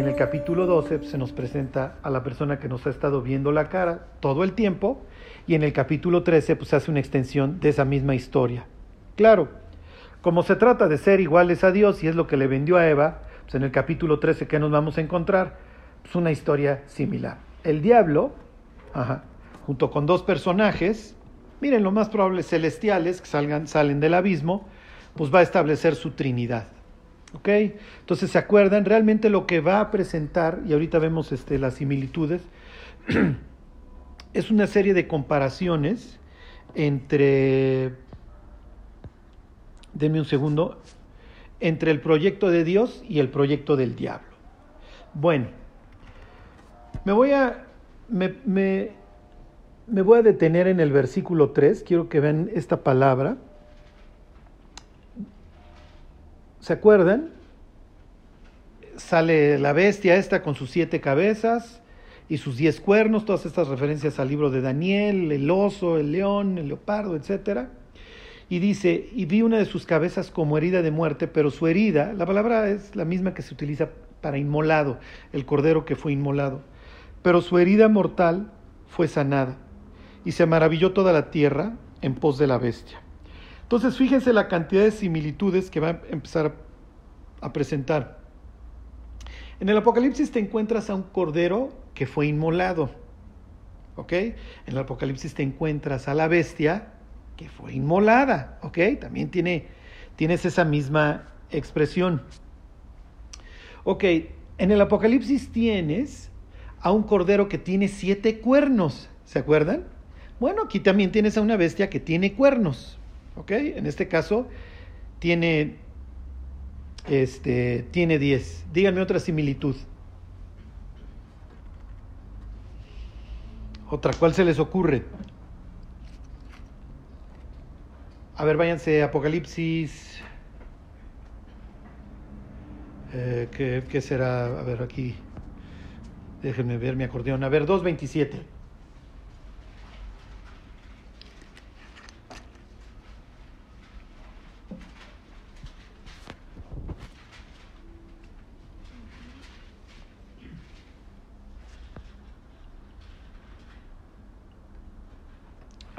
en el capítulo 12 pues, se nos presenta a la persona que nos ha estado viendo la cara todo el tiempo y en el capítulo 13 pues hace una extensión de esa misma historia. Claro, como se trata de ser iguales a Dios y es lo que le vendió a Eva, pues en el capítulo 13 que nos vamos a encontrar, pues una historia similar. El diablo, junto con dos personajes, miren, lo más probable celestiales que salgan, salen del abismo, pues va a establecer su trinidad. ¿Ok? Entonces, ¿se acuerdan? Realmente lo que va a presentar, y ahorita vemos este, las similitudes, es una serie de comparaciones entre, denme un segundo, entre el proyecto de Dios y el proyecto del diablo. Bueno, me voy a, me, me, me voy a detener en el versículo 3, quiero que vean esta palabra. ¿Se acuerdan? Sale la bestia esta con sus siete cabezas y sus diez cuernos, todas estas referencias al libro de Daniel, el oso, el león, el leopardo, etc. Y dice, y vi una de sus cabezas como herida de muerte, pero su herida, la palabra es la misma que se utiliza para inmolado, el cordero que fue inmolado, pero su herida mortal fue sanada, y se maravilló toda la tierra en pos de la bestia. Entonces, fíjense la cantidad de similitudes que va a empezar a presentar. En el Apocalipsis te encuentras a un cordero que fue inmolado. ¿Ok? En el Apocalipsis te encuentras a la bestia que fue inmolada. ¿Ok? También tiene, tienes esa misma expresión. Ok, en el Apocalipsis tienes a un cordero que tiene siete cuernos. ¿Se acuerdan? Bueno, aquí también tienes a una bestia que tiene cuernos. ¿Ok? En este caso tiene, este, tiene 10. Díganme otra similitud. Otra, ¿cuál se les ocurre? A ver, váyanse Apocalipsis. Eh, ¿qué, ¿Qué será? A ver, aquí. Déjenme ver mi acordeón. A ver, 2.27.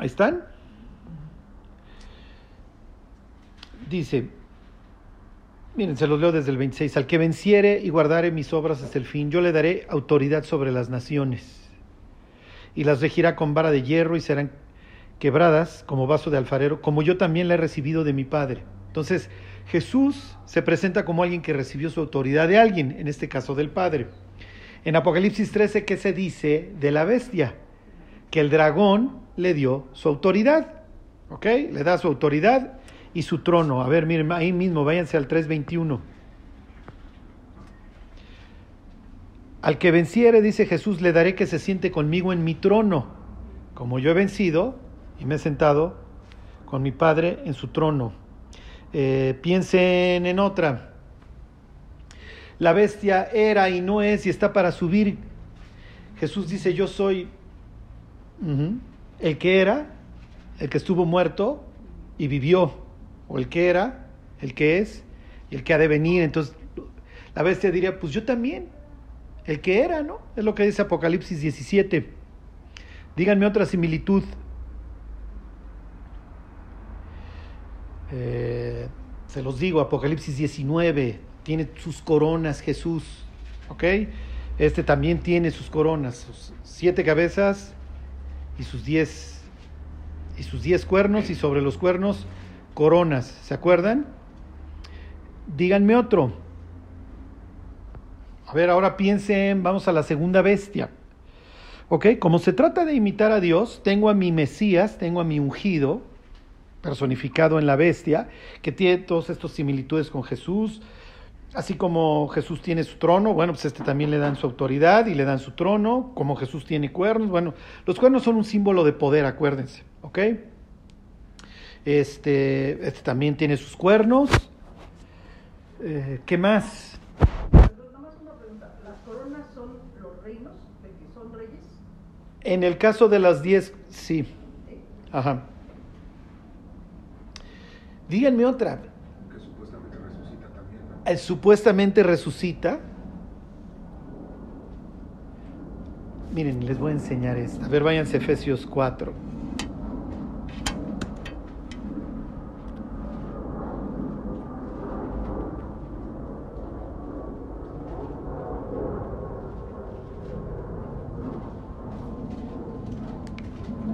Ahí están. Dice, miren, se los leo desde el 26, al que venciere y guardare mis obras hasta el fin, yo le daré autoridad sobre las naciones, y las regirá con vara de hierro y serán quebradas como vaso de alfarero, como yo también la he recibido de mi Padre. Entonces, Jesús se presenta como alguien que recibió su autoridad de alguien, en este caso del Padre. En Apocalipsis 13, ¿qué se dice de la bestia? Que el dragón le dio su autoridad. ¿Ok? Le da su autoridad y su trono. A ver, miren, ahí mismo, váyanse al 3.21. Al que venciere, dice Jesús, le daré que se siente conmigo en mi trono, como yo he vencido y me he sentado con mi Padre en su trono. Eh, piensen en otra. La bestia era y no es y está para subir. Jesús dice, yo soy el que era, el que estuvo muerto y vivió, o el que era, el que es y el que ha de venir. Entonces la bestia diría, pues yo también, el que era, ¿no? Es lo que dice Apocalipsis 17. Díganme otra similitud. Eh, se los digo, Apocalipsis 19, tiene sus coronas Jesús, ¿ok? Este también tiene sus coronas, sus siete cabezas y sus diez y sus diez cuernos y sobre los cuernos coronas. ¿Se acuerdan? Díganme otro. A ver, ahora piensen, vamos a la segunda bestia. ¿Ok? Como se trata de imitar a Dios, tengo a mi Mesías, tengo a mi ungido, personificado en la bestia, que tiene todas estas similitudes con Jesús, Así como Jesús tiene su trono, bueno, pues este también le dan su autoridad y le dan su trono, como Jesús tiene cuernos, bueno, los cuernos son un símbolo de poder, acuérdense, ¿ok? Este, este también tiene sus cuernos. Eh, ¿Qué más? En el caso de las diez, sí. Ajá. Díganme otra. Eh, supuestamente resucita. Miren, les voy a enseñar esto. A ver, váyanse a Efesios 4.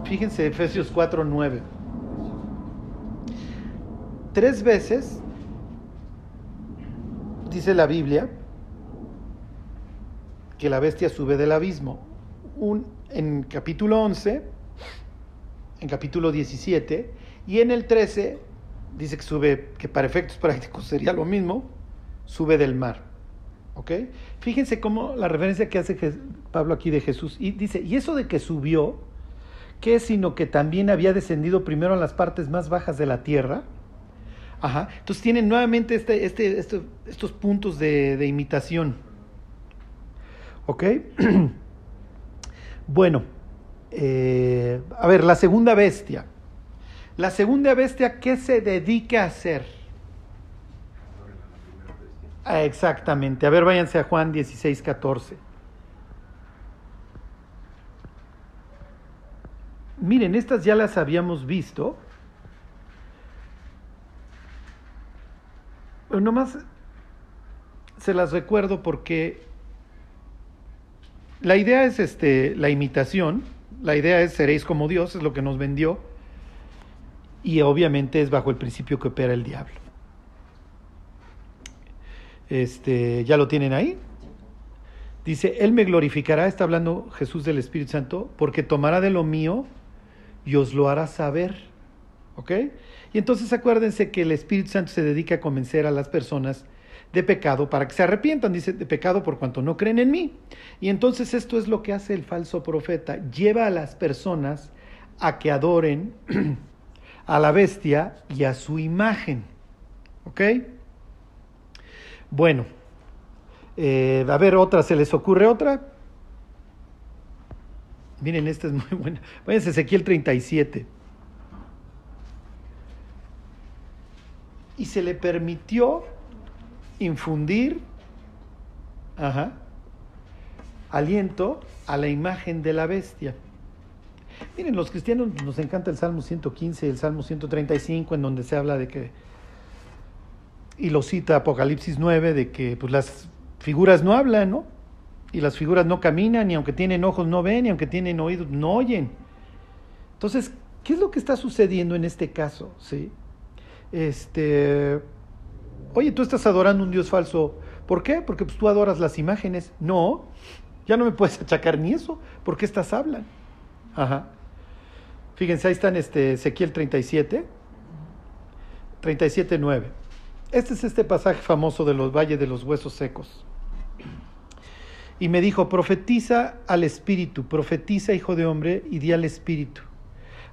Fíjense, Efesios 4, 9. Tres veces dice la Biblia que la bestia sube del abismo. En capítulo 11, en capítulo 17 y en el 13 dice que sube, que para efectos prácticos sería lo mismo, sube del mar. ¿Ok? Fíjense cómo la referencia que hace Pablo aquí de Jesús. Y dice, y eso de que subió, ¿qué sino que también había descendido primero a las partes más bajas de la tierra? Ajá. Entonces tienen nuevamente este, este, estos puntos de, de imitación. ¿Ok? bueno, eh, a ver, la segunda bestia. La segunda bestia, ¿qué se dedica a hacer? Ah, exactamente. A ver, váyanse a Juan 16, 14. Miren, estas ya las habíamos visto. Pero nomás se las recuerdo porque la idea es este, la imitación, la idea es seréis como Dios, es lo que nos vendió, y obviamente es bajo el principio que opera el diablo. Este, ¿Ya lo tienen ahí? Dice, Él me glorificará, está hablando Jesús del Espíritu Santo, porque tomará de lo mío y os lo hará saber. ¿Ok? Y entonces acuérdense que el Espíritu Santo se dedica a convencer a las personas de pecado para que se arrepientan, dice, de pecado por cuanto no creen en mí. Y entonces esto es lo que hace el falso profeta, lleva a las personas a que adoren a la bestia y a su imagen. ¿Ok? Bueno, eh, a ver otra, ¿se les ocurre otra? Miren, esta es muy buena. Váyanse Ezequiel 37. Y se le permitió infundir aliento a la imagen de la bestia. Miren, los cristianos nos encanta el Salmo 115 y el Salmo 135, en donde se habla de que, y lo cita Apocalipsis 9, de que pues, las figuras no hablan, ¿no? Y las figuras no caminan, y aunque tienen ojos no ven, y aunque tienen oídos no oyen. Entonces, ¿qué es lo que está sucediendo en este caso? ¿Sí? Este, Oye, tú estás adorando un Dios falso. ¿Por qué? Porque pues, tú adoras las imágenes. No, ya no me puedes achacar ni eso, porque estas hablan. Ajá. Fíjense, ahí están este Ezequiel 37, 37, 9. Este es este pasaje famoso de los valles de los huesos secos. Y me dijo, profetiza al Espíritu, profetiza, hijo de hombre, y di al Espíritu.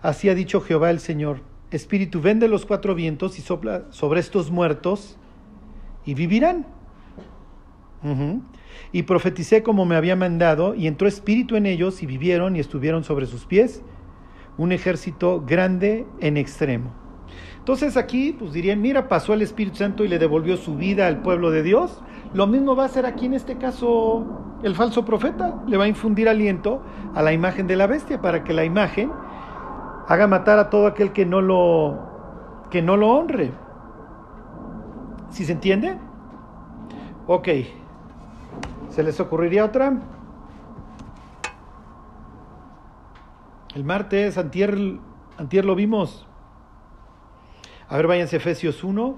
Así ha dicho Jehová el Señor. Espíritu, vende los cuatro vientos y sopla sobre estos muertos y vivirán. Y profeticé como me había mandado, y entró espíritu en ellos, y vivieron y estuvieron sobre sus pies, un ejército grande en extremo. Entonces aquí, pues dirían, mira, pasó el Espíritu Santo y le devolvió su vida al pueblo de Dios. Lo mismo va a hacer aquí en este caso el falso profeta. Le va a infundir aliento a la imagen de la bestia para que la imagen haga matar a todo aquel que no lo, que no lo honre. ¿Sí se entiende? Ok. ¿Se les ocurriría otra? El martes, antier, antier lo vimos. A ver, váyanse Efesios 1.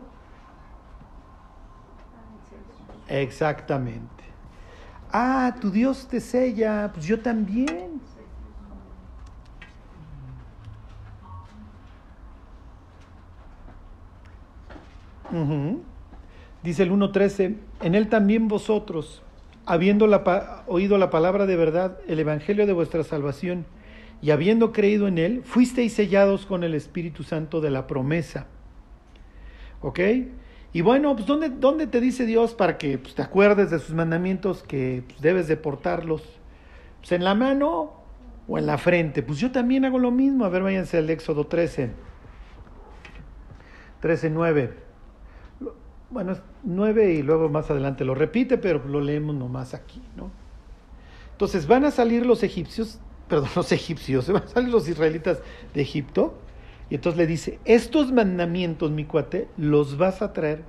Exactamente. Ah, tu Dios te sella. Pues yo también. Dice el 1.13, en él también vosotros, habiendo oído la palabra de verdad, el evangelio de vuestra salvación, y habiendo creído en él, fuisteis sellados con el Espíritu Santo de la promesa. ¿Ok? Y bueno, pues ¿dónde, dónde te dice Dios para que pues, te acuerdes de sus mandamientos que pues, debes de portarlos? Pues en la mano o en la frente. Pues yo también hago lo mismo. A ver, váyanse al Éxodo 13. 13, 9 bueno, es nueve y luego más adelante lo repite, pero lo leemos nomás aquí, ¿no? Entonces van a salir los egipcios, perdón, los egipcios, van a salir los israelitas de Egipto, y entonces le dice, estos mandamientos, mi cuate, los vas a traer,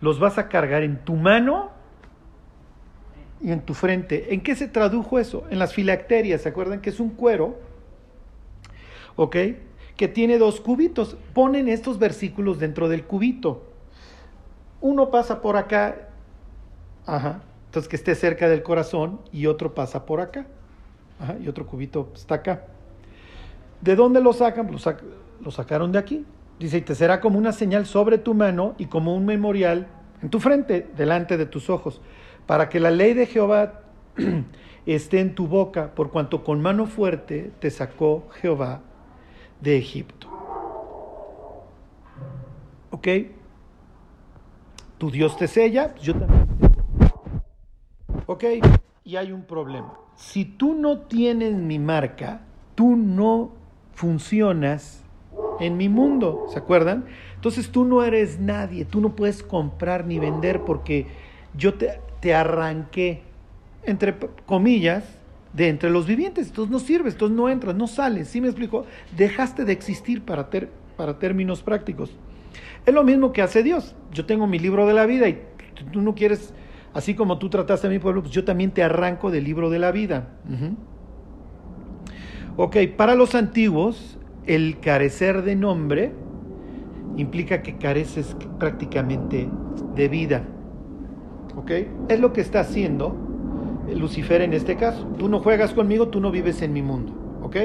los vas a cargar en tu mano y en tu frente. ¿En qué se tradujo eso? En las filacterias, ¿se acuerdan que es un cuero? ¿Ok? Que tiene dos cubitos. Ponen estos versículos dentro del cubito. Uno pasa por acá, ajá, entonces que esté cerca del corazón, y otro pasa por acá, ajá, y otro cubito está acá. ¿De dónde lo sacan? Lo, lo sacaron de aquí. Dice, y te será como una señal sobre tu mano y como un memorial en tu frente, delante de tus ojos para que la ley de Jehová esté en tu boca, por cuanto con mano fuerte te sacó Jehová de Egipto. ¿Ok? Tu Dios te sella, yo también ¿Ok? Y hay un problema. Si tú no tienes mi marca, tú no funcionas en mi mundo, ¿se acuerdan? Entonces tú no eres nadie, tú no puedes comprar ni vender porque yo te, arranqué, entre comillas, de entre los vivientes. Entonces no sirves, entonces no entras, no sales. ¿Sí me explico? Dejaste de existir para, para términos prácticos. Es lo mismo que hace Dios. Yo tengo mi libro de la vida y tú no quieres, así como tú trataste a mi pueblo, pues yo también te arranco del libro de la vida. Ok, para los antiguos, el carecer de nombre implica que careces prácticamente de vida. ¿ok? Es lo que está haciendo Lucifer en este caso. Tú no juegas conmigo, tú no vives en mi mundo, ¿ok?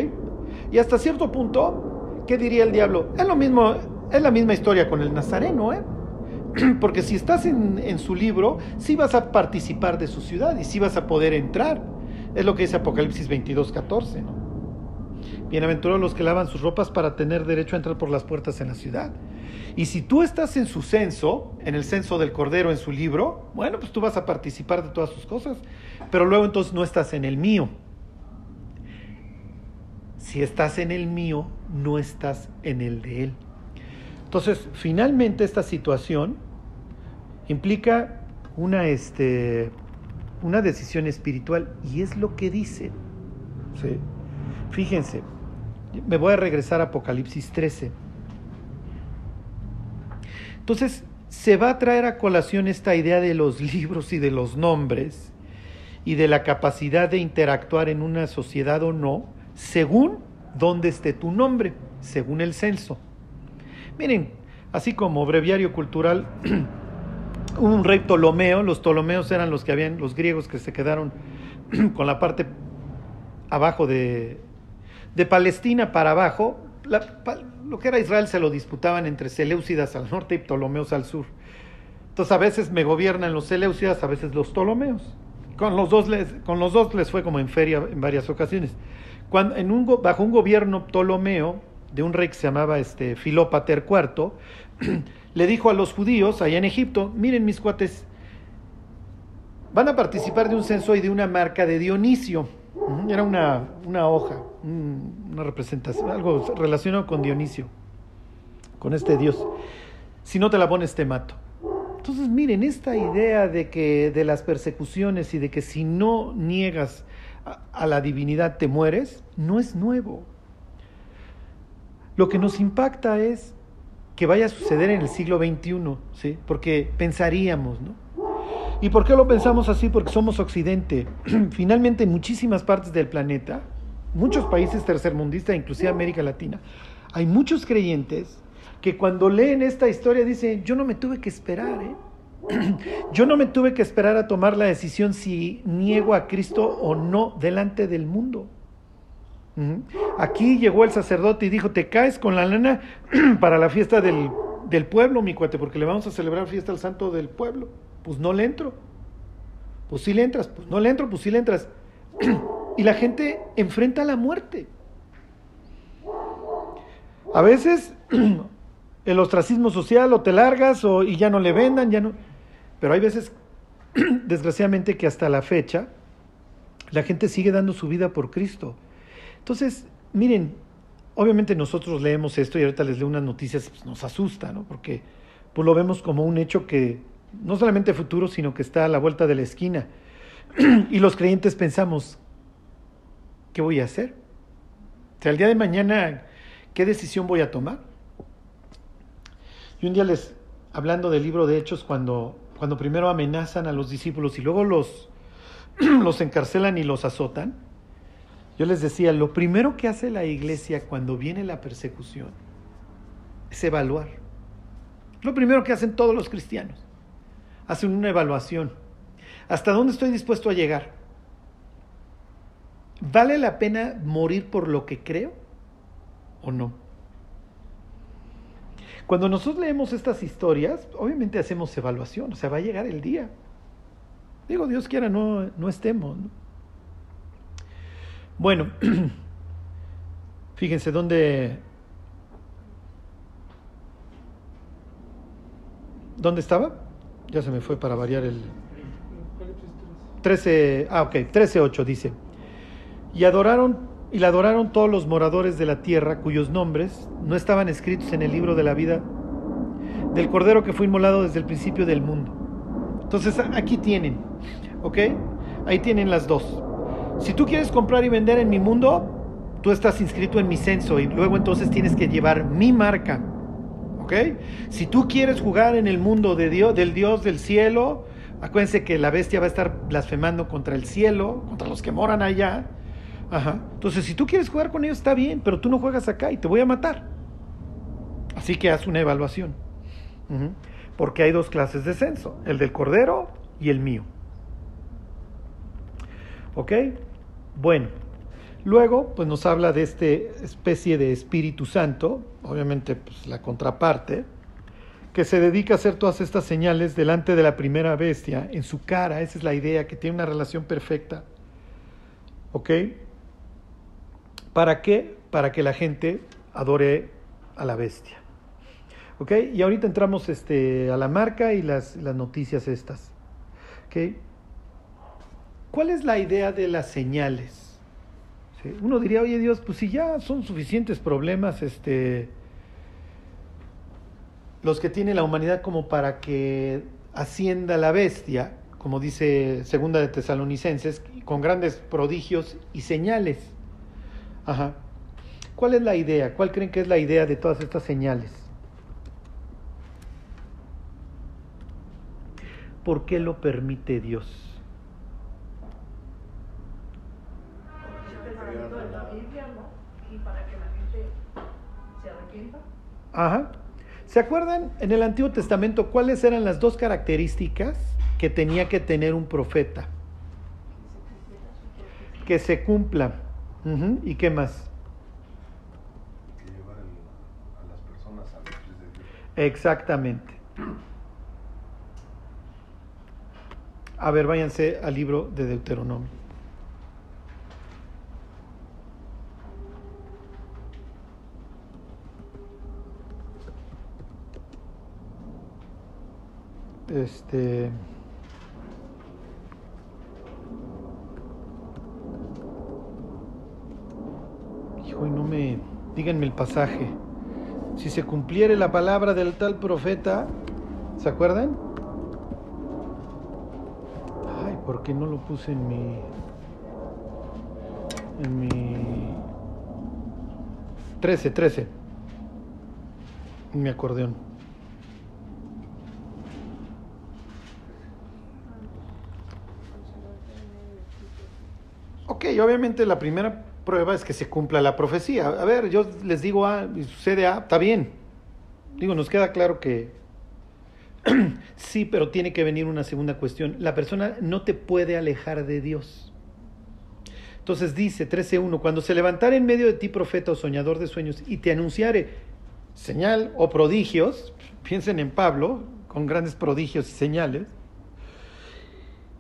Y hasta cierto punto, ¿qué diría el diablo? Es lo mismo, es la misma historia con el Nazareno, ¿eh? Porque si estás en, su libro, sí vas a participar de su ciudad y sí vas a poder entrar. Es lo que dice Apocalipsis 22, 14, ¿no? Bienaventurados los que lavan sus ropas para tener derecho a entrar por las puertas en la ciudad. Y si tú estás en su censo, en el censo del Cordero, en su libro, bueno, pues tú vas a participar de todas sus cosas, pero luego entonces no estás en el mío. Si estás en el mío, no estás en el de él. Entonces, finalmente esta situación implica una, este, una decisión espiritual y es lo que dice. Fíjense, me voy a regresar a Apocalipsis 13. Entonces, se va a traer a colación esta idea de los libros y de los nombres y de la capacidad de interactuar en una sociedad o no, según dónde esté tu nombre, según el censo. Miren, así como breviario cultural, un rey Ptolomeo, los Ptolomeos eran los que habían, los griegos que se quedaron con la parte abajo de, de Palestina para abajo, lo que era Israel se lo disputaban entre Seleucidas al norte y Ptolomeos al sur. Entonces a veces me gobiernan los Seleucidas, a veces los Ptolomeos. Con los dos les, con los dos les fue como en feria en varias ocasiones. Cuando, en un, bajo un gobierno ptolomeo de un rey que se llamaba este, Filópater IV, le dijo a los judíos allá en Egipto, miren mis cuates, van a participar de un censo y de una marca de Dionisio. Era una, una hoja, una representación, algo relacionado con Dionisio, con este dios. Si no te la pones, te mato. Entonces, miren, esta idea de que de las persecuciones y de que si no niegas a, la divinidad te mueres, no es nuevo. Lo que nos impacta es que vaya a suceder en el siglo XXI, ¿sí? Porque pensaríamos, ¿no? ¿Y por qué lo pensamos así? Porque somos Occidente. Finalmente, en muchísimas partes del planeta, muchos países tercermundistas, inclusive América Latina, hay muchos creyentes que cuando leen esta historia dicen, yo no me tuve que esperar, ¿eh? yo no me tuve que esperar a tomar la decisión si niego a Cristo o no delante del mundo. Aquí llegó el sacerdote y dijo, te caes con la lana para la fiesta del, del pueblo, mi cuate, porque le vamos a celebrar fiesta al santo del pueblo pues no le entro. Pues sí le entras, pues no le entro, pues sí le entras. y la gente enfrenta la muerte. A veces el ostracismo social o te largas o, y ya no le vendan, ya no. Pero hay veces, desgraciadamente, que hasta la fecha la gente sigue dando su vida por Cristo. Entonces, miren, obviamente nosotros leemos esto y ahorita les leo unas noticias, pues nos asusta, ¿no? Porque pues lo vemos como un hecho que no solamente futuro, sino que está a la vuelta de la esquina. y los creyentes pensamos, ¿qué voy a hacer? O sea, el día de mañana, ¿qué decisión voy a tomar? Y un día les, hablando del libro de Hechos, cuando, cuando primero amenazan a los discípulos y luego los, los encarcelan y los azotan, yo les decía, lo primero que hace la iglesia cuando viene la persecución es evaluar. Lo primero que hacen todos los cristianos. Hacen una evaluación. ¿Hasta dónde estoy dispuesto a llegar? ¿Vale la pena morir por lo que creo o no? Cuando nosotros leemos estas historias, obviamente hacemos evaluación, o sea, va a llegar el día. Digo, Dios quiera, no, no estemos. Bueno, fíjense dónde... ¿Dónde estaba? Ya se me fue para variar el... 13, ah, ok, 13.8 dice. Y adoraron y la adoraron todos los moradores de la tierra cuyos nombres no estaban escritos en el libro de la vida del Cordero que fue inmolado desde el principio del mundo. Entonces aquí tienen, ¿ok? Ahí tienen las dos. Si tú quieres comprar y vender en mi mundo, tú estás inscrito en mi censo y luego entonces tienes que llevar mi marca, ¿ok? Si tú quieres jugar en el mundo de Dios, del Dios del cielo, acuérdense que la bestia va a estar blasfemando contra el cielo, contra los que moran allá Ajá. Entonces, si tú quieres jugar con ellos, está bien, pero tú no juegas acá y te voy a matar. Así que haz una evaluación. Porque hay dos clases de censo, el del cordero y el mío. ¿Ok? Bueno, luego pues nos habla de esta especie de Espíritu Santo, obviamente pues la contraparte, que se dedica a hacer todas estas señales delante de la primera bestia, en su cara, esa es la idea, que tiene una relación perfecta. ¿Ok? ¿Para qué? Para que la gente adore a la bestia. ¿Ok? Y ahorita entramos este, a la marca y las, las noticias estas. ¿Ok? ¿Cuál es la idea de las señales? Uno diría, oye Dios, pues si ya son suficientes problemas este, los que tiene la humanidad como para que ascienda la bestia, como dice Segunda de Tesalonicenses, con grandes prodigios y señales. Ajá. ¿Cuál es la idea? ¿Cuál creen que es la idea de todas estas señales? ¿Por qué lo permite Dios? Ajá. ¿Se acuerdan en el Antiguo Testamento cuáles eran las dos características que tenía que tener un profeta? Que se cumpla ¿Y qué más? Que llevar a las personas a los de Dios. Exactamente. A ver, váyanse al libro de Deuteronomio. Este. Hijo, y no me. Díganme el pasaje. Si se cumpliere la palabra del tal profeta, ¿se acuerdan? Ay, ¿por qué no lo puse en mi. en mi. 13, 13. En mi acordeón. Ok, obviamente la primera prueba es que se cumpla la profecía. A ver, yo les digo A y sucede A, está bien. Digo, nos queda claro que sí, pero tiene que venir una segunda cuestión. La persona no te puede alejar de Dios. Entonces dice 13.1, cuando se levantare en medio de ti profeta o soñador de sueños y te anunciare señal o prodigios, piensen en Pablo, con grandes prodigios y señales,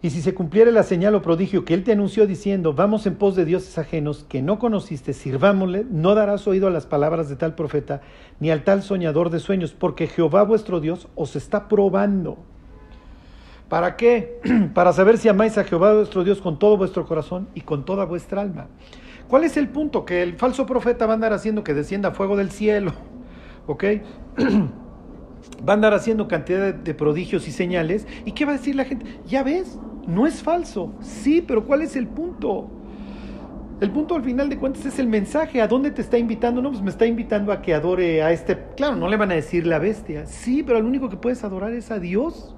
y si se cumpliera la señal o prodigio que él te anunció diciendo, vamos en pos de dioses ajenos que no conociste, sirvámosle, no darás oído a las palabras de tal profeta, ni al tal soñador de sueños, porque Jehová vuestro Dios os está probando. ¿Para qué? Para saber si amáis a Jehová vuestro Dios con todo vuestro corazón y con toda vuestra alma. ¿Cuál es el punto? Que el falso profeta va a andar haciendo que descienda fuego del cielo. ¿Ok? va a andar haciendo cantidad de, prodigios y señales. ¿Y qué va a decir la gente? Ya ves, No es falso, sí, pero ¿cuál es el punto? El punto al final de cuentas es el mensaje. ¿A dónde te está invitando? No, pues me está invitando a que adore a este. Claro, no le van a decir la bestia. Sí, pero el único que puedes adorar es a Dios.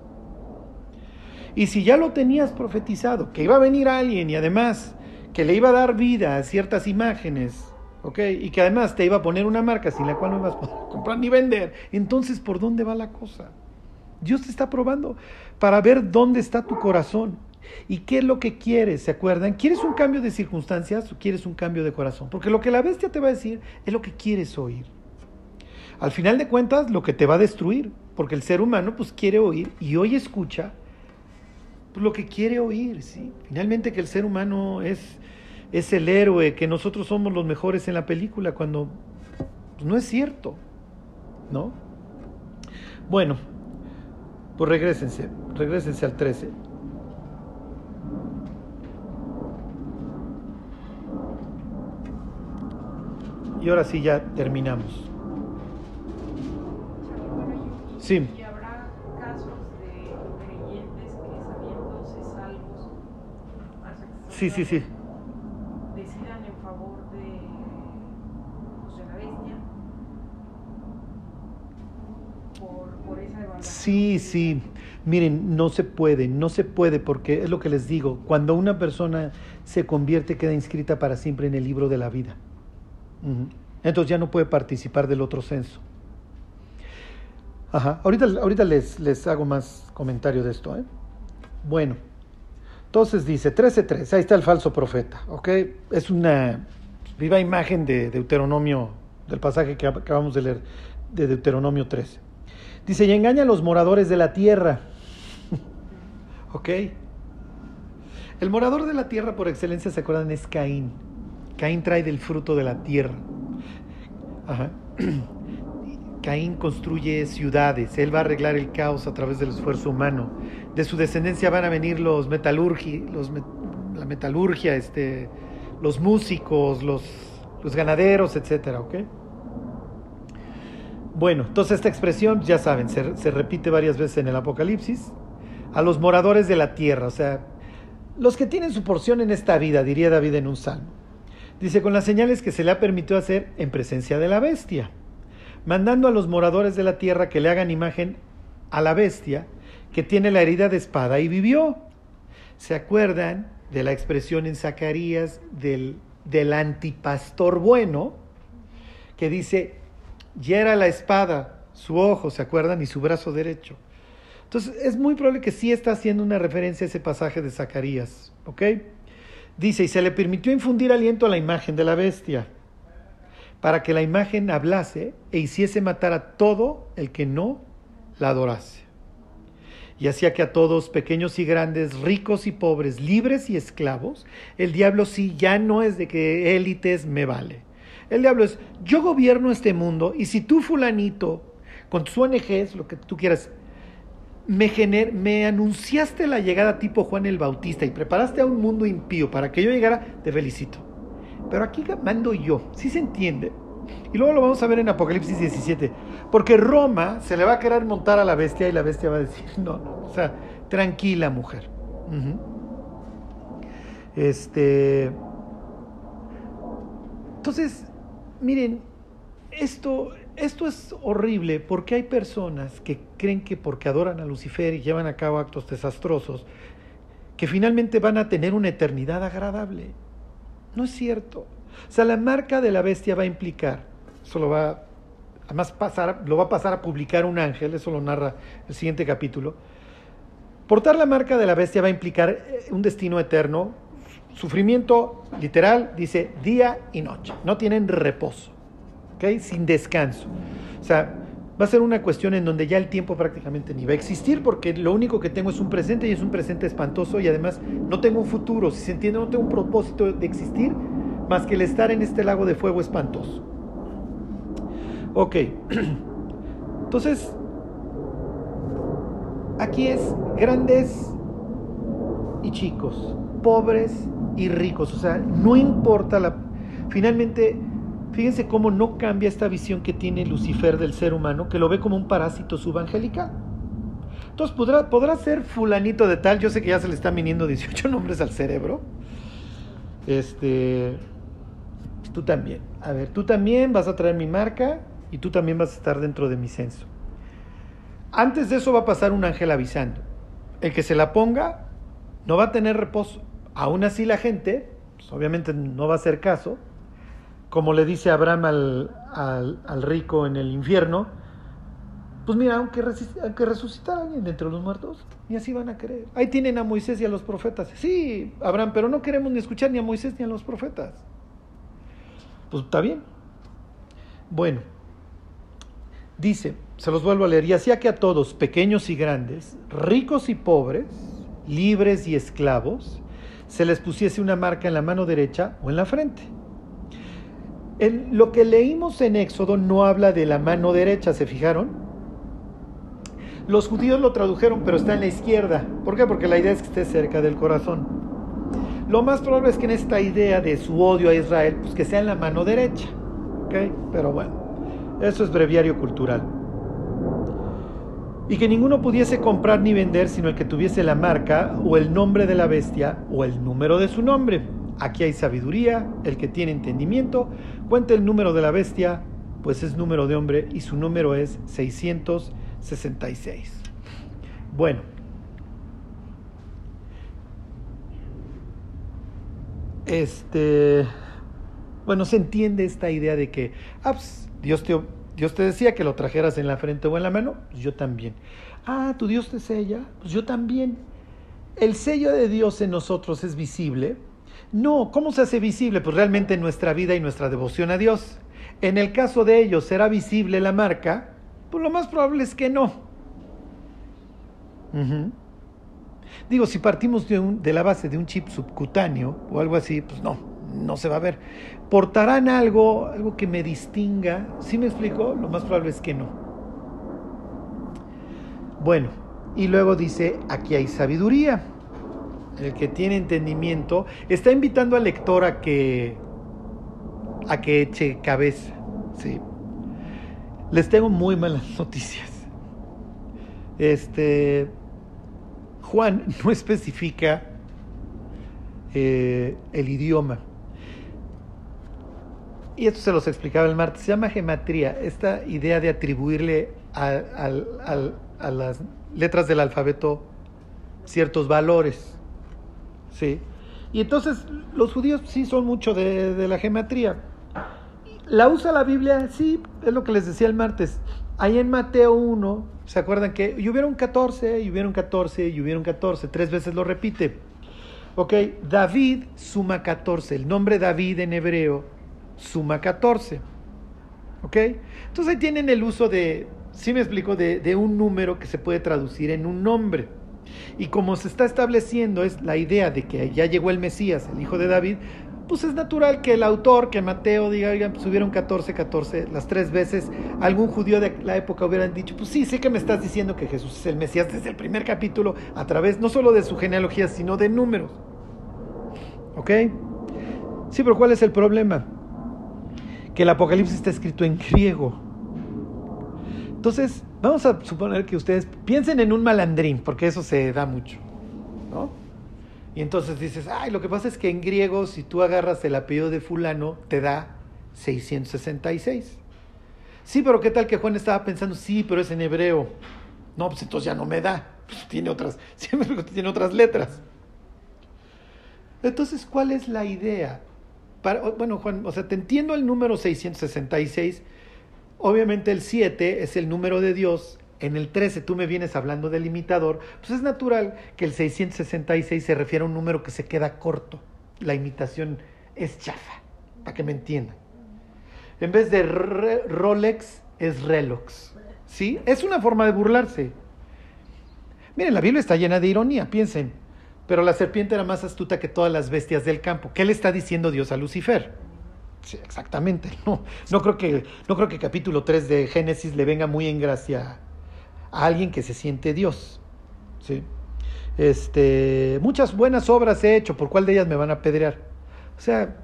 Y si ya lo tenías profetizado, que iba a venir alguien y además que le iba a dar vida a ciertas imágenes, ¿ok? Y que además te iba a poner una marca sin la cual no ibas a poder comprar ni vender, entonces ¿por dónde va la cosa? Dios te está probando para ver dónde está tu corazón. ¿Y qué es lo que quieres? ¿Se acuerdan? ¿Quieres un cambio de circunstancias o quieres un cambio de corazón? Porque lo que la bestia te va a decir es lo que quieres oír. Al final de cuentas, lo que te va a destruir, porque el ser humano pues quiere oír y hoy escucha pues, lo que quiere oír, ¿sí? Finalmente que el ser humano es, es el héroe, que nosotros somos los mejores en la película, cuando pues, no es cierto, ¿no? Bueno, pues regresense, regresense al 13. Y ahora sí ya terminamos. Sí. Y habrá casos de creyentes que sabiéndose salvos, Sí, sí, sí. decidan en favor de, pues, de la bestia por, Sí, sí. Miren, no se puede, no se puede porque es lo que les digo, cuando una persona se convierte queda inscrita para siempre en el libro de la vida. Entonces ya no puede participar del otro censo. Ajá, ahorita, ahorita les, les hago más comentario de esto. ¿eh? Bueno, entonces dice 13.3, ahí está el falso profeta, ¿ok? Es una viva imagen de Deuteronomio, del pasaje que acabamos de leer, de Deuteronomio 13. Dice, y engaña a los moradores de la tierra. ¿Ok? El morador de la tierra por excelencia, ¿se acuerdan? Es Caín. Caín trae del fruto de la tierra. Ajá. Caín construye ciudades, él va a arreglar el caos a través del esfuerzo humano. De su descendencia van a venir los metalurgi, los la metalurgia, este, los músicos, los, los ganaderos, etcétera, ¿ok? Bueno, entonces esta expresión, ya saben, se, repite varias veces en el Apocalipsis. A los moradores de la tierra, o sea, los que tienen su porción en esta vida, diría David en un salmo. Dice, con las señales que se le ha permitido hacer en presencia de la bestia, mandando a los moradores de la tierra que le hagan imagen a la bestia que tiene la herida de espada y vivió. ¿Se acuerdan de la expresión en Zacarías del, del antipastor bueno que dice, hiera la espada su ojo, ¿se acuerdan? Y su brazo derecho. Entonces es muy probable que sí está haciendo una referencia a ese pasaje de Zacarías, ¿ok? Dice, y se le permitió infundir aliento a la imagen de la bestia, para que la imagen hablase e hiciese matar a todo el que no la adorase. Y hacía que a todos, pequeños y grandes, ricos y pobres, libres y esclavos, el diablo sí ya no es de que élites me vale. El diablo es, yo gobierno este mundo y si tú fulanito, con tus ONGs, lo que tú quieras, me, gener, me anunciaste la llegada tipo Juan el Bautista y preparaste a un mundo impío para que yo llegara, te felicito. Pero aquí mando yo, ¿sí se entiende? Y luego lo vamos a ver en Apocalipsis 17. Porque Roma se le va a querer montar a la bestia y la bestia va a decir, no, no, o sea, tranquila mujer. Este. Entonces, miren, esto, esto es horrible porque hay personas que creen que porque adoran a Lucifer y llevan a cabo actos desastrosos, que finalmente van a tener una eternidad agradable. No es cierto. O sea, la marca de la bestia va a implicar, eso lo va, además pasar, lo va a pasar a publicar un ángel, eso lo narra el siguiente capítulo. Portar la marca de la bestia va a implicar eh, un destino eterno, sufrimiento literal, dice día y noche, no tienen reposo, ¿ok? Sin descanso. O sea, va a ser una cuestión en donde ya el tiempo prácticamente ni va a existir porque lo único que tengo es un presente y es un presente espantoso y además no tengo un futuro, si se entiende, no tengo un propósito de existir más que el estar en este lago de fuego espantoso. Ok, entonces, aquí es grandes y chicos, pobres y ricos, o sea, no importa la... Finalmente, fíjense cómo no cambia esta visión que tiene Lucifer del ser humano, que lo ve como un parásito subangelical. Entonces, ¿podrá, podrá ser fulanito de tal. Yo sé que ya se le están viniendo 18 nombres al cerebro. Este, tú también. A ver, tú también vas a traer mi marca y tú también vas a estar dentro de mi censo. Antes de eso va a pasar un ángel avisando. El que se la ponga no va a tener reposo. Aún así la gente, pues, obviamente no va a hacer caso, como le dice Abraham al, al, rico en el infierno, pues mira, aunque, aunque de entre los muertos, ni así van a creer. Ahí tienen a Moisés y a los profetas. Sí, Abraham, pero no queremos ni escuchar ni a Moisés ni a los profetas. Pues está bien. Bueno, dice, se los vuelvo a leer, y hacía que a todos, pequeños y grandes, ricos y pobres, libres y esclavos, se les pusiese una marca en la mano derecha o en la frente. En lo que leímos en Éxodo no habla de la mano derecha, ¿se fijaron? Los judíos lo tradujeron, pero está en la izquierda. ¿Por qué? Porque la idea es que esté cerca del corazón. Lo más probable es que en esta idea de su odio a Israel, pues que sea en la mano derecha. ¿Ok? Pero bueno, eso es breviario cultural. Y que ninguno pudiese comprar ni vender sino el que tuviese la marca o el nombre de la bestia o el número de su nombre. Aquí hay sabiduría, el que tiene entendimiento, cuenta el número de la bestia, pues es número de hombre y su número es 600 66. Bueno. Este, bueno, se entiende esta idea de que, ah, pues, Dios, te, Dios te decía que lo trajeras en la frente o en la mano, pues yo también. Ah, tu Dios te sella, pues yo también. El sello de Dios en nosotros es visible. No, ¿cómo se hace visible? Pues realmente en nuestra vida y nuestra devoción a Dios. En el caso de ellos será visible la marca pues lo más probable es que no. Digo, si partimos de, de, la base de un chip subcutáneo o algo así, pues no, no se va a ver. ¿Portarán algo, algo que me distinga? ¿Sí me explico? Lo más probable es que no. Bueno, y luego dice, aquí hay sabiduría. El que tiene entendimiento está invitando al lector a que a que eche cabeza, ¿sí? Les tengo muy malas noticias. Este Juan no especifica eh, el idioma. Y esto se los explicaba el martes. Se llama gematría, esta idea de atribuirle a, a, las letras del alfabeto ciertos valores. ¿Sí? Y entonces los judíos sí son mucho de, de la gematría. ¿La usa la Biblia? Sí, es lo que les decía el martes. Ahí en Mateo 1, ¿se acuerdan que y hubieron 14, y hubieron 14, y hubieron 14? Tres veces lo repite. Ok, David suma 14. El nombre David en hebreo suma 14. ¿Ok? Entonces ahí tienen el uso de, sí me explico, de, un número que se puede traducir en un nombre. Y como se está estableciendo es la idea de que ya llegó el Mesías, el hijo de David, pues es natural que el autor, que Mateo diga, oigan, hubieron 14, 14, las tres veces, algún judío de la época hubieran dicho, pues sí, sé que me estás diciendo que Jesús es el Mesías desde el primer capítulo, a través no solo de su genealogía, sino de números. ¿Ok? Sí, pero ¿cuál es el problema? Que el Apocalipsis está escrito en griego. Entonces, vamos a suponer que ustedes piensen en un malandrín, porque eso se da mucho, ¿no? Y entonces dices, ay, lo que pasa es que en griego, si tú agarras el apellido de fulano, te da 666. Sí, pero ¿qué tal que Juan estaba pensando, sí, pero es en hebreo? No, pues entonces ya no me da. Pues tiene otras, siempre tiene otras letras. Entonces, ¿cuál es la idea? Bueno, Juan, o sea, te entiendo el número 666. Obviamente el 7 es el número de Dios en el 13 tú me vienes hablando del imitador, pues es natural que el 666 se refiera a un número que se queda corto. La imitación es chafa, para que me entiendan. En vez de Rolex, es Relox. ¿Sí? Es una forma de burlarse. Miren, la Biblia está llena de ironía, piensen. Pero la serpiente era más astuta que todas las bestias del campo. ¿Qué le está diciendo Dios a Lucifer? Sí, exactamente. No, no, creo que, no creo que capítulo 3 de Génesis le venga muy en gracia a alguien que se siente Dios. ¿sí? Este, muchas buenas obras he hecho, ¿por cuál de ellas me van a apedrear? O sea,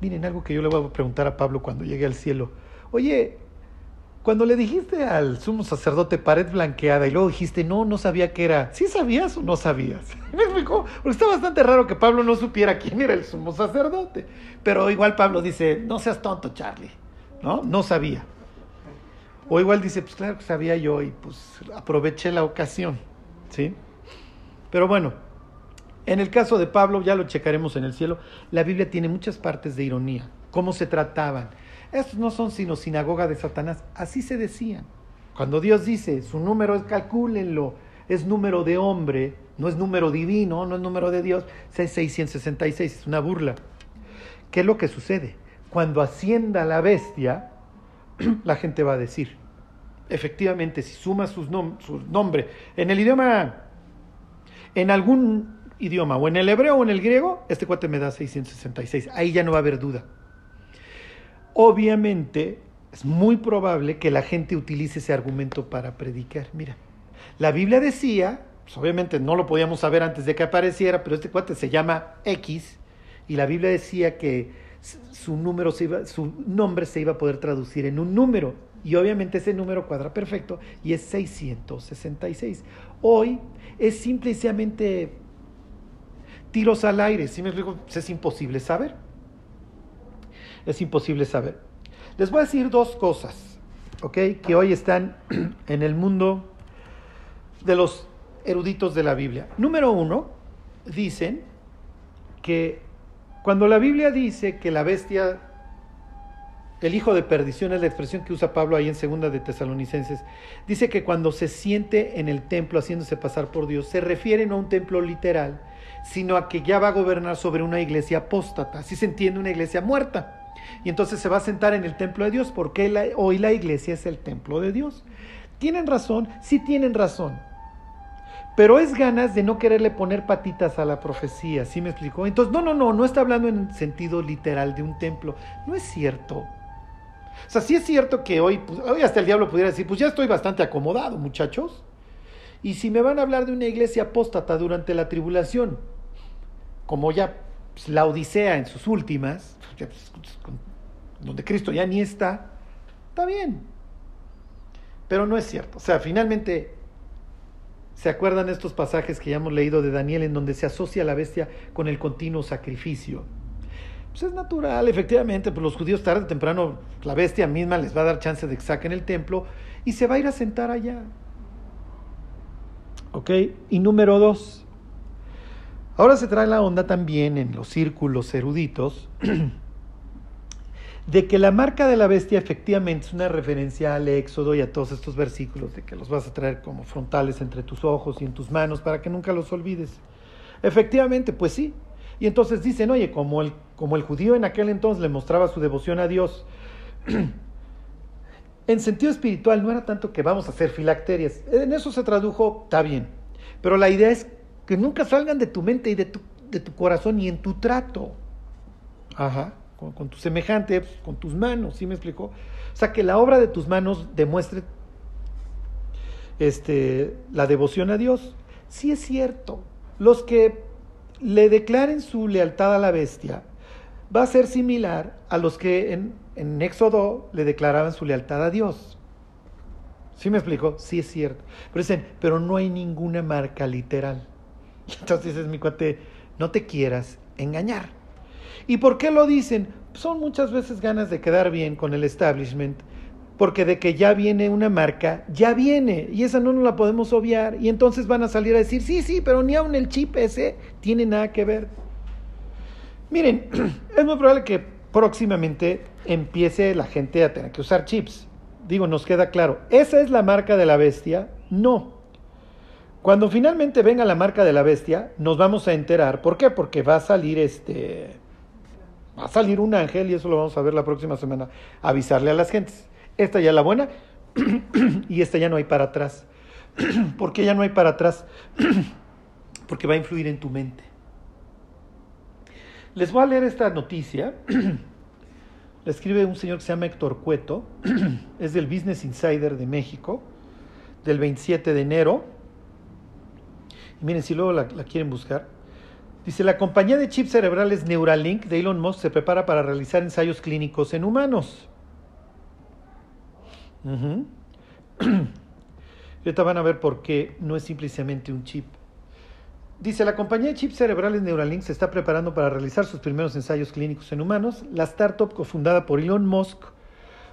miren, algo que yo le voy a preguntar a Pablo cuando llegue al cielo. Oye, Cuando le dijiste al sumo sacerdote pared blanqueada y luego dijiste, no, no sabía qué era, ¿sí sabías o no sabías? ¿Me explicó? Porque está bastante raro que Pablo no supiera quién era el sumo sacerdote. Pero igual Pablo dice, no seas tonto, Charlie. ¿No? No sabía. O igual dice, pues claro que sabía yo y pues aproveché la ocasión. ¿Sí? Pero bueno, en el caso de Pablo, ya lo checaremos en el cielo, la Biblia tiene muchas partes de ironía, cómo se trataban estos no son sino sinagoga de Satanás. Así se decían. Cuando Dios dice, su número es, calcúlenlo, es número de hombre, no es número divino, no es número de Dios, es 666, es una burla. ¿Qué es lo que sucede? Cuando ascienda la bestia, la gente va a decir, efectivamente, si suma sus su nombre en el idioma, en algún idioma, o en el hebreo o en el griego, este cuate me da 666. Ahí ya no va a haber duda. Obviamente es muy probable que la gente utilice ese argumento para predicar. Mira, la Biblia decía, pues obviamente no lo podíamos saber antes de que apareciera, pero este cuate se llama X y la Biblia decía que su, número se iba, su nombre se iba a poder traducir en un número y obviamente ese número cuadra perfecto y es 666. Hoy es simplemente tiros al aire, si me explico? Es imposible saber es imposible saber. Les voy a decir dos cosas, ¿ok? Que hoy están en el mundo de los eruditos de la Biblia. Número uno, dicen que cuando la Biblia dice que la bestia, el hijo de perdición es la expresión que usa Pablo ahí en segunda de Tesalonicenses, dice que cuando se siente en el templo haciéndose pasar por Dios, se refiere no a un templo literal, sino a que ya va a gobernar sobre una iglesia apóstata. Así se entiende una iglesia muerta. Y entonces se va a sentar en el templo de Dios, porque hoy la iglesia es el templo de Dios. ¿Tienen razón? Sí tienen razón. Pero es ganas de no quererle poner patitas a la profecía, ¿sí me explicó? Entonces, no, no, no, no está hablando en sentido literal de un templo. No es cierto. O sea, sí es cierto que hoy, pues, hoy hasta el diablo pudiera decir, pues ya estoy bastante acomodado, muchachos. Y si me van a hablar de una iglesia apóstata durante la tribulación, como ya pues, la Odisea en sus últimas, pues, donde Cristo ya ni está, está bien. Pero no es cierto. O sea, finalmente, ¿se acuerdan estos pasajes que ya hemos leído de Daniel en donde se asocia la bestia con el continuo sacrificio? Pues es natural, efectivamente, pues los judíos tarde o temprano, la bestia misma les va a dar chance de que saquen el templo y se va a ir a sentar allá. ¿Ok? Y número dos, Ahora se trae la onda también en los círculos eruditos de que la marca de la bestia efectivamente es una referencia al Éxodo y a todos estos versículos de que los vas a traer como frontales entre tus ojos y en tus manos para que nunca los olvides. Efectivamente, pues sí. Y entonces dicen, oye, como el, como el judío en aquel entonces le mostraba su devoción a Dios, en sentido espiritual no era tanto que vamos a hacer filacterias. En eso se tradujo, está bien. Pero la idea es que nunca salgan de tu mente y de tu, de tu corazón y en tu trato. Ajá, con, tu semejante, pues, con tus manos, ¿sí me explicó? O sea, que la obra de tus manos demuestre este, la devoción a Dios. Sí es cierto, los que le declaren su lealtad a la bestia va a ser similar a los que en, en Éxodo le declaraban su lealtad a Dios. ¿Sí me explico? Sí es cierto. Pero dicen, pero no hay ninguna marca literal. Entonces dices, mi cuate, no te quieras engañar. ¿Y por qué lo dicen? Son muchas veces ganas de quedar bien con el establishment, porque de que ya viene una marca, ya viene, y esa no nos la podemos obviar, y entonces van a salir a decir, sí, sí, pero ni aun el chip ese tiene nada que ver. Miren, es muy probable que próximamente empiece la gente a tener que usar chips. Digo, nos queda claro, ¿esa es la marca de la bestia? No. Cuando finalmente venga la marca de la bestia, nos vamos a enterar. ¿Por qué? Porque va a salir este. Va a salir un ángel, y eso lo vamos a ver la próxima semana, avisarle a las gentes. Esta ya es la buena, y esta ya no hay para atrás. ¿Por qué ya no hay para atrás? Porque va a influir en tu mente. Les voy a leer esta noticia. La escribe un señor que se llama Héctor Cueto, es del Business Insider de México, del 27 de enero y miren, si luego la, quieren buscar. Dice, la compañía de chips cerebrales Neuralink de Elon Musk se prepara para realizar ensayos clínicos en humanos. Ujú. Ahorita van a ver por qué no es simplemente un chip. Dice, la compañía de chips cerebrales Neuralink se está preparando para realizar sus primeros ensayos clínicos en humanos. La startup cofundada por Elon Musk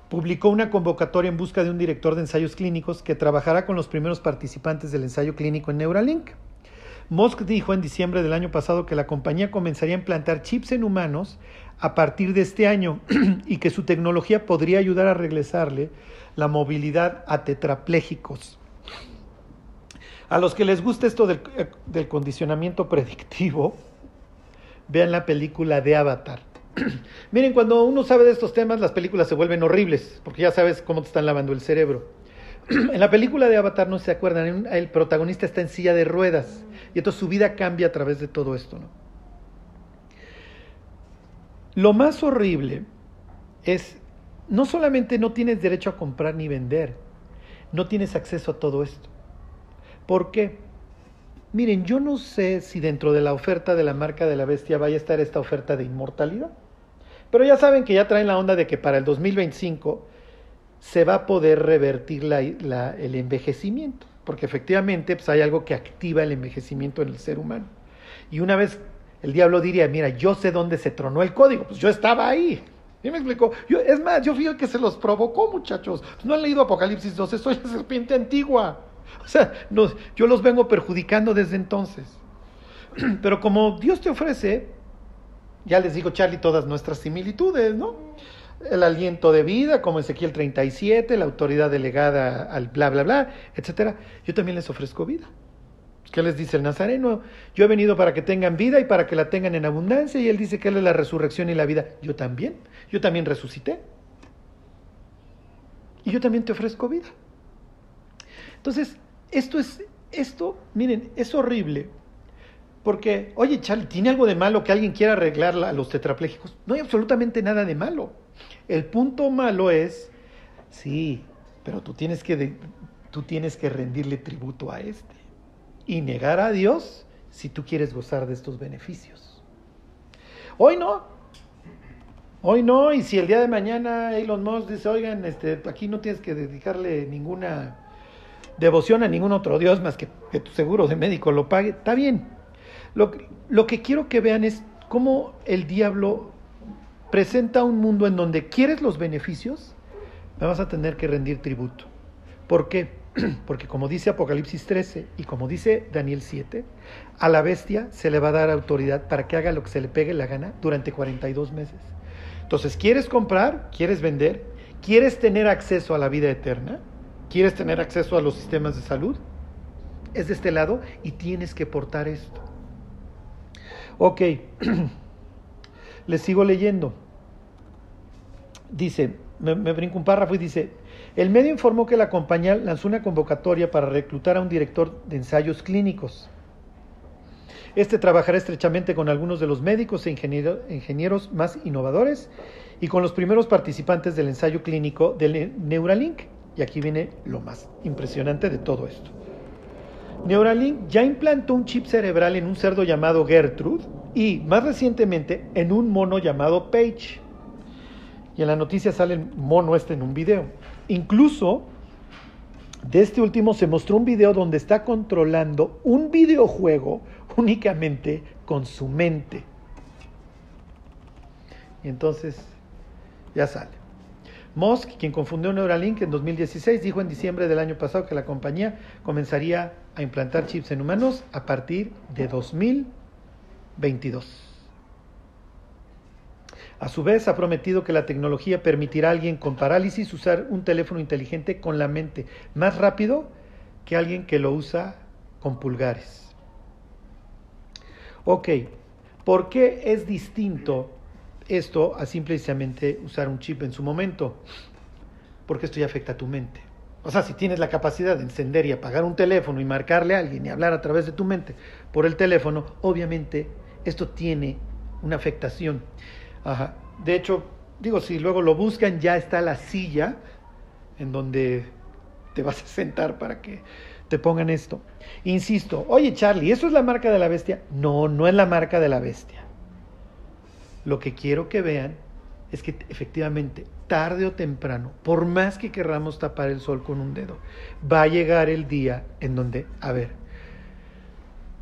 publicó una convocatoria en busca de un director de ensayos clínicos que trabajará con los primeros participantes del ensayo clínico en Neuralink. Musk dijo en diciembre del año pasado que la compañía comenzaría a implantar chips en humanos a partir de este año y que su tecnología podría ayudar a regresarle la movilidad a tetrapléjicos. A los que les gusta esto del, eh, del condicionamiento predictivo, vean la película de Avatar. Miren, cuando uno sabe de estos temas, las películas se vuelven horribles, porque ya sabes cómo te están lavando el cerebro. en la película de Avatar, no se acuerdan, el protagonista está en silla de ruedas, y entonces su vida cambia a través de todo esto, ¿no? Lo más horrible es, no solamente no tienes derecho a comprar ni vender, no tienes acceso a todo esto. ¿Por qué? Miren, yo no sé si dentro de la oferta de la marca de la bestia vaya a estar esta oferta de inmortalidad. Pero ya saben que ya traen la onda de que para el 2025 se va a poder revertir el envejecimiento, porque efectivamente pues, hay algo que activa el envejecimiento en el ser humano. Y una vez el diablo diría, mira, yo sé dónde se tronó el código, pues yo estaba ahí. ¿Sí me explicó? Yo, es más, yo fui el que se los provocó, muchachos. No han leído Apocalipsis 12, soy la serpiente antigua. O sea, yo los vengo perjudicando desde entonces. Pero como Dios te ofrece, ya les digo, Charlie, todas nuestras similitudes, ¿no? El aliento de vida, como Ezequiel 37, la autoridad delegada al bla, bla, bla, etcétera. Yo también les ofrezco vida. ¿Qué les dice el Nazareno? Yo he venido para que tengan vida y para que la tengan en abundancia. Y él dice que él es la resurrección y la vida. Yo también. Yo también resucité. Y yo también te ofrezco vida. Entonces, esto es, esto, miren, es horrible. Porque, oye, Charlie, ¿tiene algo de malo que alguien quiera arreglar a los tetrapléjicos? No hay absolutamente nada de malo. El punto malo es, sí, pero tú tienes que, tú tienes que rendirle tributo a este y negar a Dios si tú quieres gozar de estos beneficios. Hoy no. Hoy no, y si el día de mañana Elon Musk dice, oigan, este, aquí no tienes que dedicarle ninguna devoción a ningún otro Dios más que que tu seguro de médico lo pague, está bien. Lo, lo que quiero que vean es cómo el diablo presenta un mundo en donde quieres los beneficios, me vas a tener que rendir tributo. ¿Por qué? Porque como dice Apocalipsis 13 y como dice Daniel 7, a la bestia se le va a dar autoridad para que haga lo que se le pegue la gana durante 42 meses. Entonces, ¿quieres comprar? ¿Quieres vender? ¿Quieres tener acceso a la vida eterna? ¿Quieres tener acceso a los sistemas de salud? Es de este lado y tienes que portar esto. Ok, les sigo leyendo. Dice, me, me brinco un párrafo y dice, el medio informó que la compañía lanzó una convocatoria para reclutar a un director de ensayos clínicos. Este trabajará estrechamente con algunos de los médicos e ingeniero, ingenieros más innovadores y con los primeros participantes del ensayo clínico del Neuralink. Y aquí viene lo más impresionante de todo esto. Neuralink ya implantó un chip cerebral en un cerdo llamado Gertrude y más recientemente en un mono llamado Page. Y en la noticia sale mono este en un video. Incluso de este último se mostró un video donde está controlando un videojuego únicamente con su mente. Y entonces ya sale. Musk, quien confundió Neuralink en 2016, dijo en diciembre del año pasado que la compañía comenzaría a implantar chips en humanos a partir de 2022. A su vez, ha prometido que la tecnología permitirá a alguien con parálisis usar un teléfono inteligente con la mente más rápido que alguien que lo usa con pulgares. Ok, ¿por qué es distinto esto a simplemente usar un chip en su momento? Porque esto ya afecta a tu mente. O sea, si tienes la capacidad de encender y apagar un teléfono y marcarle a alguien y hablar a través de tu mente por el teléfono, obviamente esto tiene una afectación. Ajá. De hecho, digo, si luego lo buscan, ya está la silla en donde te vas a sentar para que te pongan esto. Insisto, oye Charlie, ¿eso es la marca de la bestia? No, no es la marca de la bestia. Lo que quiero que vean es que efectivamente, tarde o temprano, por más que querramos tapar el sol con un dedo, va a llegar el día en donde, a ver,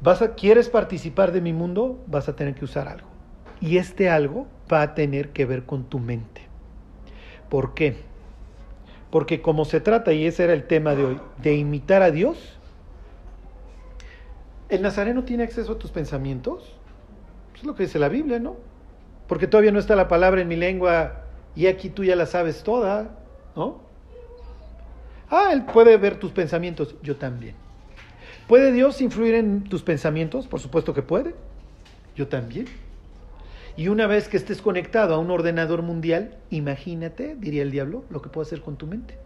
vas a, ¿quieres participar de mi mundo? Vas a tener que usar algo. Y este algo va a tener que ver con tu mente. ¿Por qué? Porque como se trata, y ese era el tema de hoy, de imitar a Dios, ¿el nazareno tiene acceso a tus pensamientos? Es lo que dice la Biblia, ¿no? Porque todavía no está la palabra en mi lengua y aquí tú ya la sabes toda, ¿no? Ah, Él puede ver tus pensamientos, yo también. ¿Puede Dios influir en tus pensamientos? Por supuesto que puede, yo también. Y una vez que estés conectado a un ordenador mundial, imagínate, diría el diablo, lo que puedo hacer con tu mente.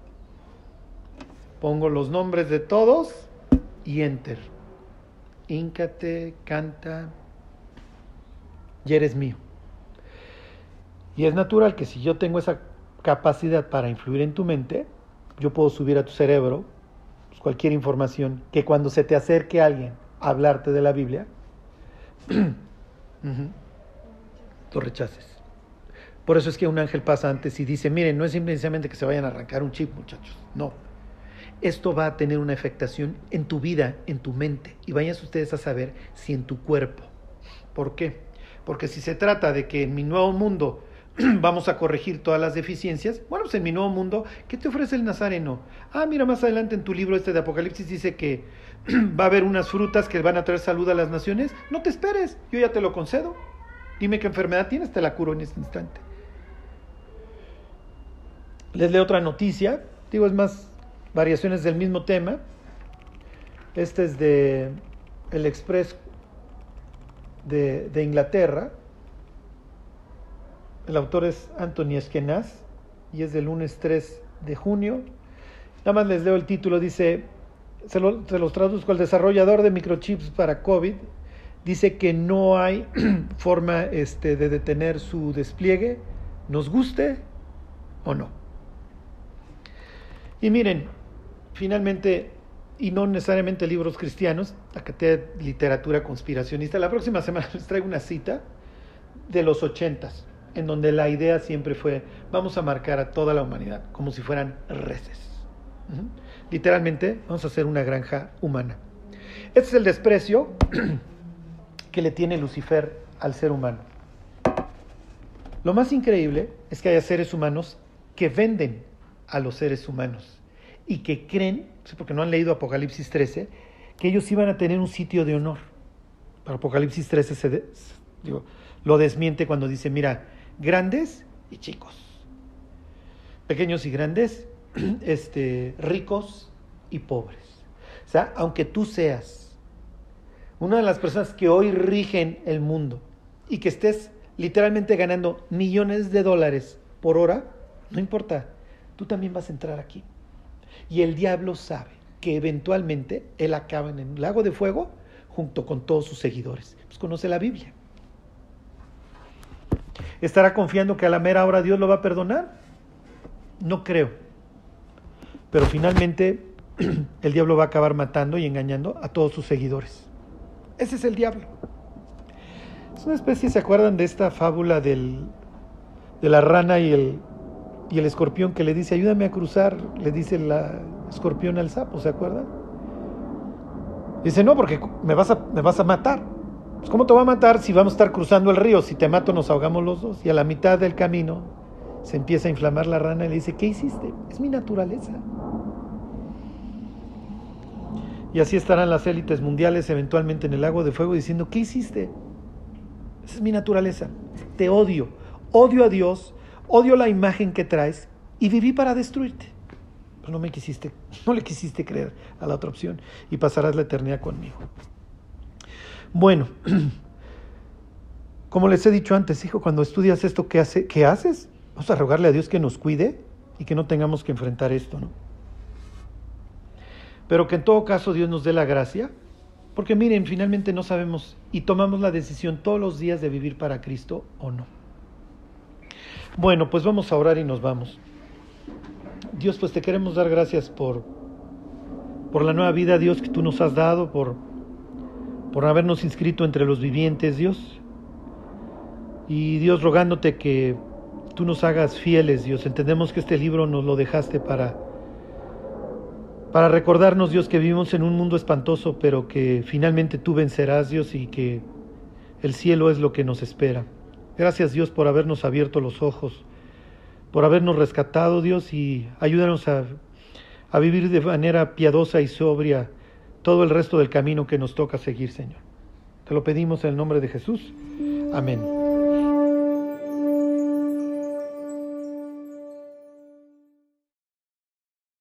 Pongo los nombres de todos y enter. Íncate, canta, y eres mío. Y es natural que si yo tengo esa capacidad para influir en tu mente, yo puedo subir a tu cerebro pues, cualquier información que cuando se te acerque alguien a hablarte de la Biblia, rechaces. Por eso es que un ángel pasa antes y dice, miren, no es simplemente que se vayan a arrancar un chip, muchachos, no. Esto va a tener una afectación en tu vida, en tu mente, y vayan ustedes a saber si en tu cuerpo. ¿Por qué? Porque si se trata de que en mi nuevo mundo vamos a corregir todas las deficiencias, bueno, pues en mi nuevo mundo, ¿qué te ofrece el Nazareno? Ah, mira, más adelante en tu libro este de Apocalipsis dice que va a haber unas frutas que van a traer salud a las naciones. No te esperes, yo ya te lo concedo. Dime qué enfermedad tienes, te la curo en este instante. Les leo otra noticia, digo, es más variaciones del mismo tema. Este es de El Express de, Inglaterra. El autor es Anthony Eskenaz y es del lunes 3 de junio. Nada más les leo el título, dice, se, lo, se los traduzco, el desarrollador de microchips para COVID dice que no hay forma este, de detener su despliegue, nos guste o no. Y miren, finalmente, y no necesariamente libros cristianos, la de literatura conspiracionista, la próxima semana les traigo una cita de los ochentas, en donde la idea siempre fue, vamos a marcar a toda la humanidad como si fueran reces. Literalmente, vamos a hacer una granja humana. Este es el desprecio que le tiene Lucifer al ser humano. Lo más increíble es que haya seres humanos que venden a los seres humanos y que creen, porque no han leído Apocalipsis 13, que ellos iban a tener un sitio de honor. Pero Apocalipsis 13 se lo desmiente cuando dice, mira, grandes y chicos, pequeños y grandes, este, ricos y pobres. O sea, aunque tú seas una de las personas que hoy rigen el mundo y que estés literalmente ganando millones de dólares por hora, no importa, tú también vas a entrar aquí. Y el diablo sabe que eventualmente él acaba en el lago de fuego junto con todos sus seguidores. Pues conoce la Biblia. ¿Estará confiando que a la mera hora Dios lo va a perdonar? No creo. Pero finalmente el diablo va a acabar matando y engañando a todos sus seguidores. Ese es el diablo. Es una especie, ¿se acuerdan de esta fábula del, de la rana y el, y el escorpión que le dice, ayúdame a cruzar? Le dice la escorpión al sapo, ¿se acuerdan? Dice, no, porque me vas a, me vas a matar. Pues, ¿Cómo te va a matar si vamos a estar cruzando el río? Si te mato nos ahogamos los dos. Y a la mitad del camino se empieza a inflamar la rana y le dice, ¿qué hiciste? Es mi naturaleza. Y así estarán las élites mundiales eventualmente en el lago de fuego diciendo, ¿qué hiciste? Esa es mi naturaleza. Te odio. Odio a Dios, odio la imagen que traes y viví para destruirte. Pero no me quisiste, no le quisiste creer a la otra opción y pasarás la eternidad conmigo. Bueno, como les he dicho antes, hijo, cuando estudias esto, ¿qué, hace, qué haces? Vamos a rogarle a Dios que nos cuide y que no tengamos que enfrentar esto, ¿no? Pero que en todo caso Dios nos dé la gracia, porque miren, finalmente no sabemos y tomamos la decisión todos los días de vivir para Cristo o no. Bueno, pues vamos a orar y nos vamos. Dios, pues te queremos dar gracias por, por la nueva vida, Dios, que tú nos has dado, por, por habernos inscrito entre los vivientes, Dios. Y Dios rogándote que, tú nos hagas fieles, Dios. Entendemos que este libro nos lo dejaste para para recordarnos, Dios, que vivimos en un mundo espantoso, pero que finalmente tú vencerás, Dios, y que el cielo es lo que nos espera. Gracias, Dios, por habernos abierto los ojos, por habernos rescatado, Dios, y ayúdanos a, a vivir de manera piadosa y sobria todo el resto del camino que nos toca seguir, Señor. Te lo pedimos en el nombre de Jesús. Amén.